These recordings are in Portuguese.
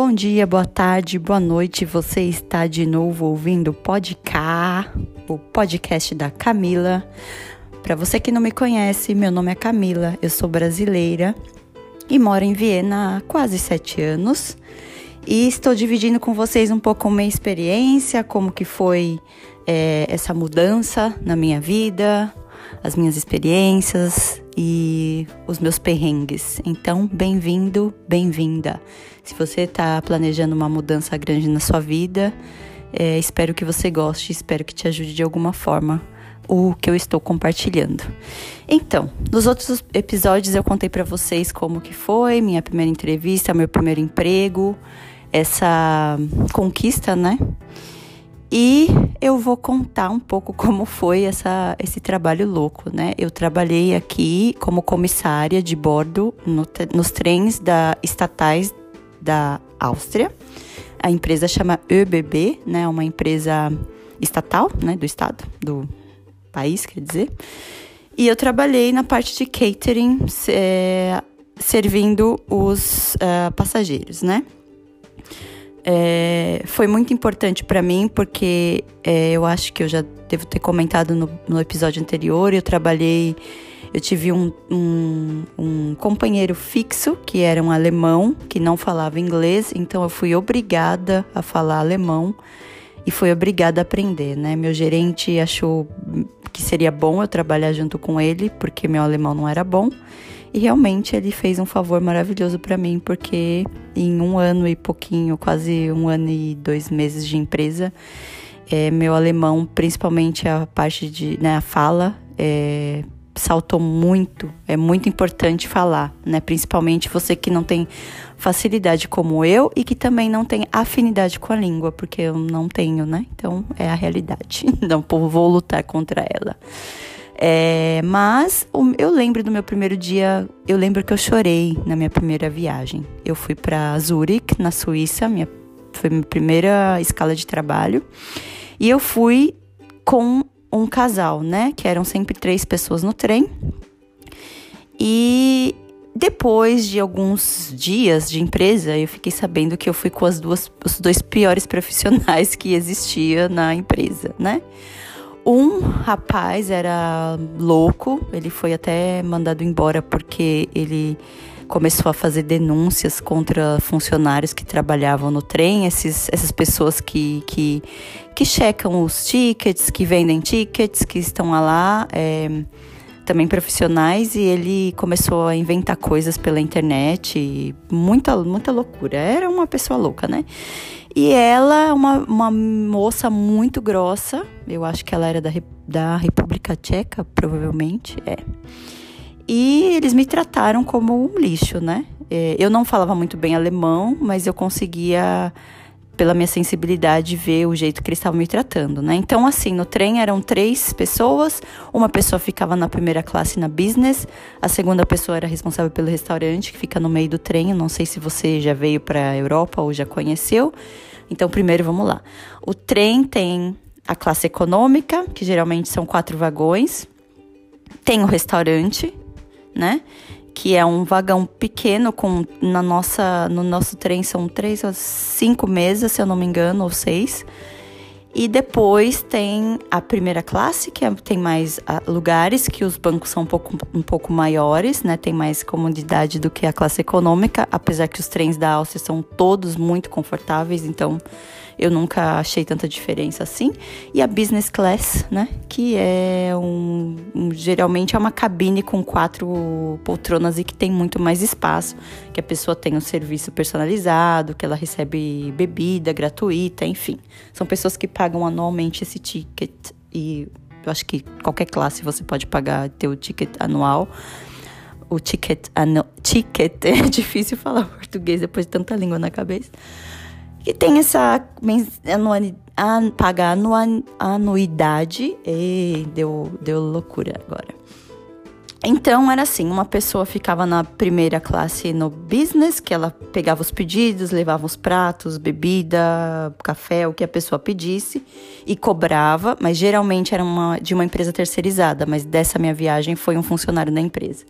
Bom dia, boa tarde, boa noite. Você está de novo ouvindo o Podcast, o podcast da Camila. Para você que não me conhece, meu nome é Camila, eu sou brasileira e moro em Viena há quase sete anos. E estou dividindo com vocês um pouco minha experiência, como que foi é, essa mudança na minha vida, as minhas experiências e os meus perrengues. Então, bem-vindo, bem-vinda. Se você está planejando uma mudança grande na sua vida, é, espero que você goste, espero que te ajude de alguma forma o que eu estou compartilhando. Então, nos outros episódios eu contei para vocês como que foi minha primeira entrevista, meu primeiro emprego, essa conquista, né? E eu vou contar um pouco como foi essa, esse trabalho louco, né? Eu trabalhei aqui como comissária de bordo no, nos trens da, estatais da Áustria. A empresa chama ÖBB, né? Uma empresa estatal, né? Do estado, do país, quer dizer. E eu trabalhei na parte de catering, é, servindo os uh, passageiros, né? É, foi muito importante para mim porque é, eu acho que eu já devo ter comentado no, no episódio anterior. Eu trabalhei, eu tive um, um, um, companheiro fixo que era um alemão que não falava inglês, então eu fui obrigada a falar alemão e fui obrigada a aprender, né? Meu gerente achou que seria bom eu trabalhar junto com ele porque meu alemão não era bom. E realmente ele fez um favor maravilhoso para mim, porque em um ano e pouquinho, quase um ano e dois meses de empresa, é, meu alemão, principalmente a parte de né, a fala, é, saltou muito. É muito importante falar, né? Principalmente você que não tem facilidade como eu e que também não tem afinidade com a língua, porque eu não tenho, né? Então é a realidade. Não vou lutar contra ela. É, mas eu lembro do meu primeiro dia, eu lembro que eu chorei na minha primeira viagem. Eu fui para Zurich, na Suíça, minha, foi minha primeira escala de trabalho. E eu fui com um casal, né? Que eram sempre três pessoas no trem. E depois de alguns dias de empresa, eu fiquei sabendo que eu fui com as duas, os dois piores profissionais que existia na empresa, né? Um rapaz era louco, ele foi até mandado embora porque ele começou a fazer denúncias contra funcionários que trabalhavam no trem, esses, essas pessoas que, que, que checam os tickets, que vendem tickets, que estão lá. É, também profissionais e ele começou a inventar coisas pela internet, muita, muita loucura. Era uma pessoa louca, né? E ela, uma, uma moça muito grossa, eu acho que ela era da, da República Tcheca, provavelmente, é. E eles me trataram como um lixo, né? É, eu não falava muito bem alemão, mas eu conseguia pela minha sensibilidade, ver o jeito que eles estavam me tratando, né? Então, assim, no trem eram três pessoas, uma pessoa ficava na primeira classe na business, a segunda pessoa era responsável pelo restaurante que fica no meio do trem. Não sei se você já veio para a Europa ou já conheceu. Então, primeiro vamos lá. O trem tem a classe econômica, que geralmente são quatro vagões, tem o restaurante, né? Que é um vagão pequeno com na nossa no nosso trem são três ou cinco mesas, se eu não me engano, ou seis. E depois tem a primeira classe, que é, tem mais uh, lugares, que os bancos são um pouco, um pouco maiores, né? Tem mais comodidade do que a classe econômica, apesar que os trens da Áustria são todos muito confortáveis, então eu nunca achei tanta diferença assim. E a business class, né? Que é um, um, geralmente é uma cabine com quatro poltronas e que tem muito mais espaço, que a pessoa tem um serviço personalizado, que ela recebe bebida gratuita, enfim. São pessoas que pagam anualmente esse ticket e eu acho que qualquer classe você pode pagar ter o ticket anual o ticket, ticket, é difícil falar português depois de tanta língua na cabeça que tem essa pagar anuidade e deu, deu loucura agora. Então era assim, uma pessoa ficava na primeira classe no business, que ela pegava os pedidos, levava os pratos, bebida, café, o que a pessoa pedisse e cobrava, mas geralmente era uma de uma empresa terceirizada, mas dessa minha viagem foi um funcionário da empresa.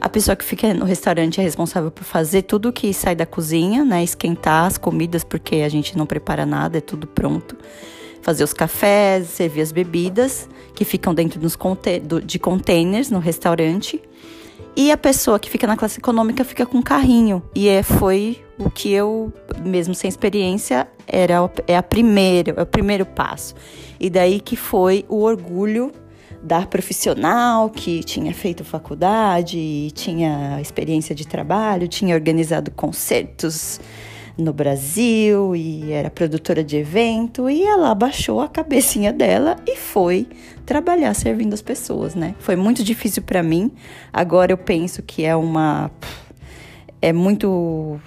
A pessoa que fica no restaurante é responsável por fazer tudo que sai da cozinha, né, esquentar as comidas porque a gente não prepara nada, é tudo pronto fazer os cafés, servir as bebidas que ficam dentro dos de containers no restaurante. E a pessoa que fica na classe econômica fica com carrinho. E é, foi o que eu, mesmo sem experiência, era é a primeira, é o primeiro passo. E daí que foi o orgulho da profissional que tinha feito faculdade, tinha experiência de trabalho, tinha organizado concertos no Brasil e era produtora de evento e ela abaixou a cabecinha dela e foi trabalhar servindo as pessoas, né? Foi muito difícil para mim. Agora eu penso que é uma é muito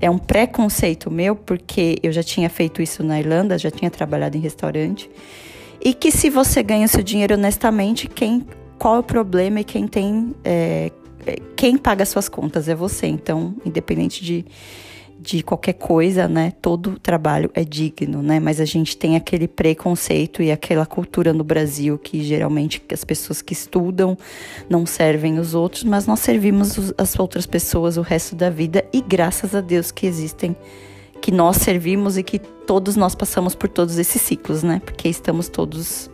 é um preconceito meu porque eu já tinha feito isso na Irlanda, já tinha trabalhado em restaurante e que se você ganha seu dinheiro honestamente, quem qual é o problema e quem tem é, quem paga suas contas é você. Então, independente de de qualquer coisa, né? Todo trabalho é digno, né? Mas a gente tem aquele preconceito e aquela cultura no Brasil que geralmente as pessoas que estudam não servem os outros, mas nós servimos as outras pessoas o resto da vida e graças a Deus que existem que nós servimos e que todos nós passamos por todos esses ciclos, né? Porque estamos todos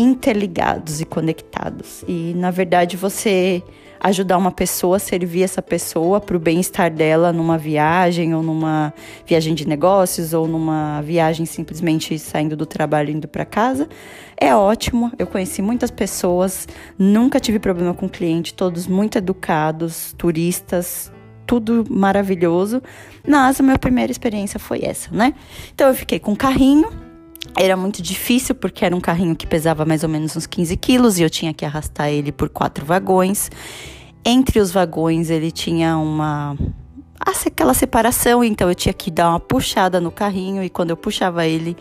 interligados e conectados. E na verdade você ajudar uma pessoa, servir essa pessoa para o bem-estar dela numa viagem ou numa viagem de negócios ou numa viagem simplesmente saindo do trabalho indo para casa, é ótimo. Eu conheci muitas pessoas, nunca tive problema com cliente, todos muito educados, turistas, tudo maravilhoso. Mas a minha primeira experiência foi essa, né? Então eu fiquei com um carrinho era muito difícil porque era um carrinho que pesava mais ou menos uns 15 quilos e eu tinha que arrastar ele por quatro vagões. Entre os vagões ele tinha uma aquela separação, então eu tinha que dar uma puxada no carrinho e quando eu puxava ele,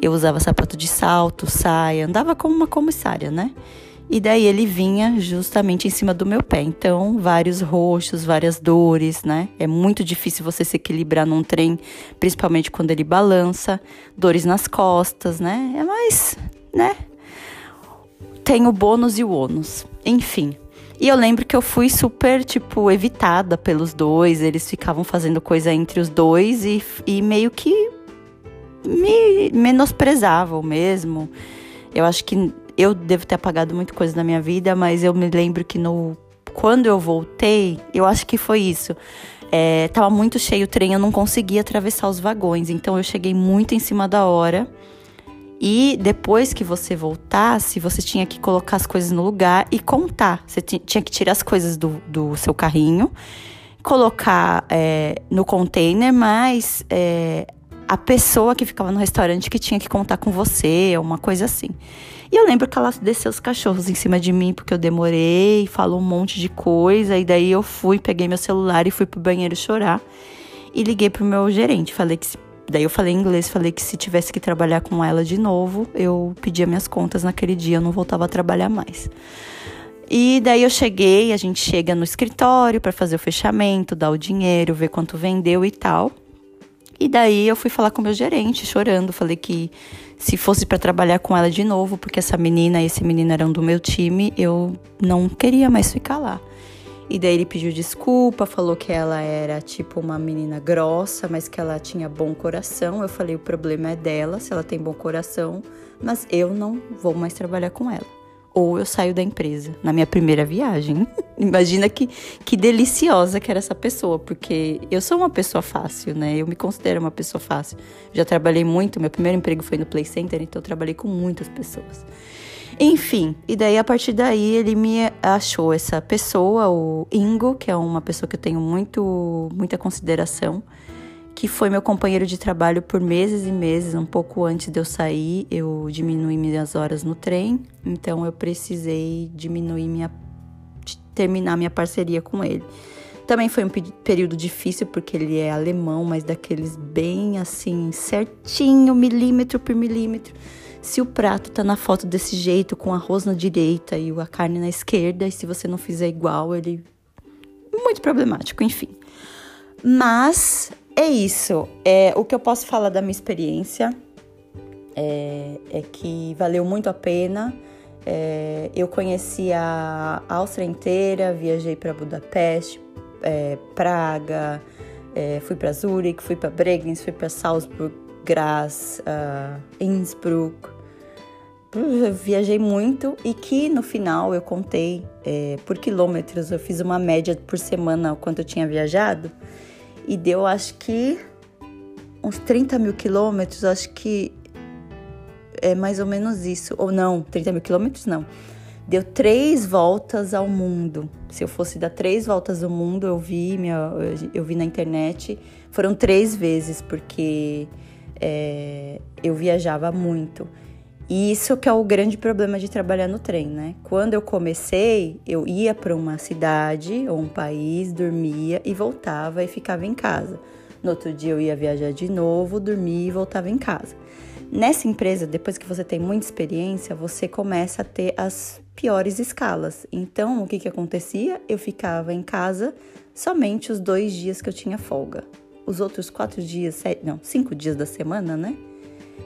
eu usava sapato de salto, saia, andava como uma comissária, né? E daí ele vinha justamente em cima do meu pé. Então, vários roxos, várias dores, né? É muito difícil você se equilibrar num trem, principalmente quando ele balança, dores nas costas, né? É mais, né? Tem o bônus e o ônus. Enfim. E eu lembro que eu fui super, tipo, evitada pelos dois. Eles ficavam fazendo coisa entre os dois e, e meio que me menosprezavam mesmo. Eu acho que eu devo ter apagado muita coisa da minha vida, mas eu me lembro que no quando eu voltei, eu acho que foi isso. É, tava muito cheio o trem, eu não conseguia atravessar os vagões, então eu cheguei muito em cima da hora. E depois que você voltasse, você tinha que colocar as coisas no lugar e contar. Você tinha que tirar as coisas do, do seu carrinho, colocar é, no container, mas é, a pessoa que ficava no restaurante que tinha que contar com você, uma coisa assim. E eu lembro que ela desceu os cachorros em cima de mim porque eu demorei, falou um monte de coisa. E daí eu fui, peguei meu celular e fui pro banheiro chorar. E liguei pro meu gerente. Falei que. Daí eu falei em inglês, falei que se tivesse que trabalhar com ela de novo, eu pedia minhas contas naquele dia, eu não voltava a trabalhar mais. E daí eu cheguei, a gente chega no escritório para fazer o fechamento, dar o dinheiro, ver quanto vendeu e tal. E daí eu fui falar com o meu gerente, chorando, falei que se fosse para trabalhar com ela de novo, porque essa menina e esse menino eram do meu time, eu não queria mais ficar lá. E daí ele pediu desculpa, falou que ela era tipo uma menina grossa, mas que ela tinha bom coração. Eu falei: o problema é dela, se ela tem bom coração, mas eu não vou mais trabalhar com ela ou eu saio da empresa na minha primeira viagem. Imagina que, que deliciosa que era essa pessoa, porque eu sou uma pessoa fácil, né? Eu me considero uma pessoa fácil. Já trabalhei muito, meu primeiro emprego foi no Play Center, então eu trabalhei com muitas pessoas. Enfim, e daí a partir daí ele me achou essa pessoa, o Ingo, que é uma pessoa que eu tenho muito, muita consideração que foi meu companheiro de trabalho por meses e meses. Um pouco antes de eu sair, eu diminui minhas horas no trem, então eu precisei diminuir minha terminar minha parceria com ele. Também foi um período difícil porque ele é alemão, mas daqueles bem assim, certinho, milímetro por milímetro. se o prato tá na foto desse jeito, com arroz na direita e a carne na esquerda, e se você não fizer igual, ele. Muito problemático, enfim. Mas é isso. É, o que eu posso falar da minha experiência é, é que valeu muito a pena. É, eu conheci a Áustria inteira, viajei para Budapeste, é, Praga, é, fui para Zurich, fui para Bregenz, fui para Salzburg, Graz, uh, Innsbruck. viajei muito e que no final eu contei é, por quilômetros, eu fiz uma média por semana quanto eu tinha viajado e deu acho que uns 30 mil quilômetros, acho que é mais ou menos isso. Ou não, 30 mil quilômetros não. Deu três voltas ao mundo. Se eu fosse dar três voltas ao mundo, eu vi, minha, eu vi na internet. Foram três vezes, porque é, eu viajava muito. E isso que é o grande problema de trabalhar no trem, né? Quando eu comecei, eu ia para uma cidade ou um país, dormia e voltava e ficava em casa. No outro dia eu ia viajar de novo, dormia e voltava em casa. Nessa empresa, depois que você tem muita experiência, você começa a ter as piores escalas. Então, o que, que acontecia? Eu ficava em casa somente os dois dias que eu tinha folga. Os outros quatro dias, sete, não, cinco dias da semana, né?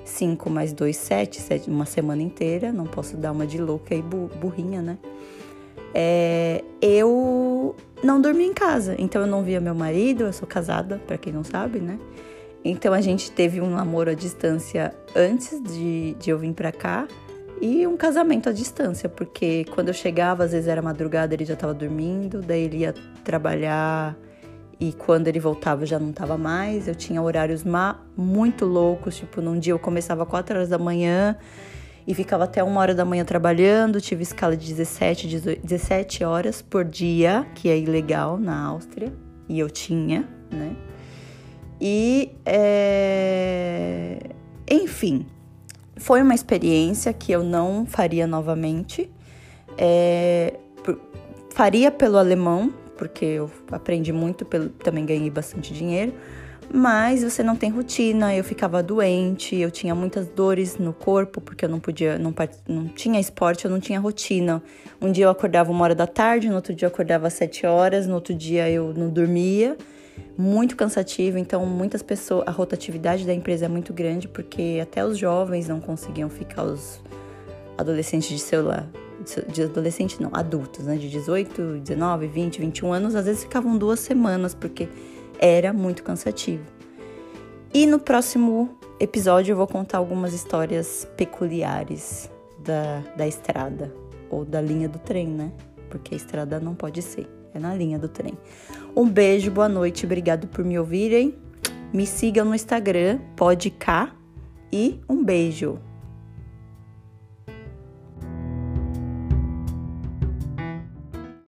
Cinco mais dois, sete, sete, uma semana inteira. Não posso dar uma de louca e burrinha, né? É, eu não dormia em casa, então eu não via meu marido. Eu sou casada, para quem não sabe, né? Então a gente teve um namoro à distância antes de, de eu vir pra cá e um casamento à distância, porque quando eu chegava, às vezes era madrugada, ele já estava dormindo, daí ele ia trabalhar e quando ele voltava já não estava mais. Eu tinha horários muito loucos, tipo, num dia eu começava às 4 horas da manhã e ficava até uma hora da manhã trabalhando. Tive escala de 17, 18, 17 horas por dia, que é ilegal na Áustria, e eu tinha, né? E, é... enfim, foi uma experiência que eu não faria novamente. É... Faria pelo alemão, porque eu aprendi muito, também ganhei bastante dinheiro. Mas você não tem rotina, eu ficava doente, eu tinha muitas dores no corpo, porque eu não podia, não, não tinha esporte, eu não tinha rotina. Um dia eu acordava uma hora da tarde, no outro dia eu acordava às sete horas, no outro dia eu não dormia muito cansativo, então muitas pessoas, a rotatividade da empresa é muito grande porque até os jovens não conseguiam ficar os adolescentes de celular, de adolescente não, adultos, né, de 18, 19, 20, 21 anos, às vezes ficavam duas semanas porque era muito cansativo. E no próximo episódio eu vou contar algumas histórias peculiares da, da estrada ou da linha do trem, né? Porque a estrada não pode ser é na linha do trem. Um beijo, boa noite, obrigado por me ouvirem. Me sigam no Instagram, podk, e um beijo.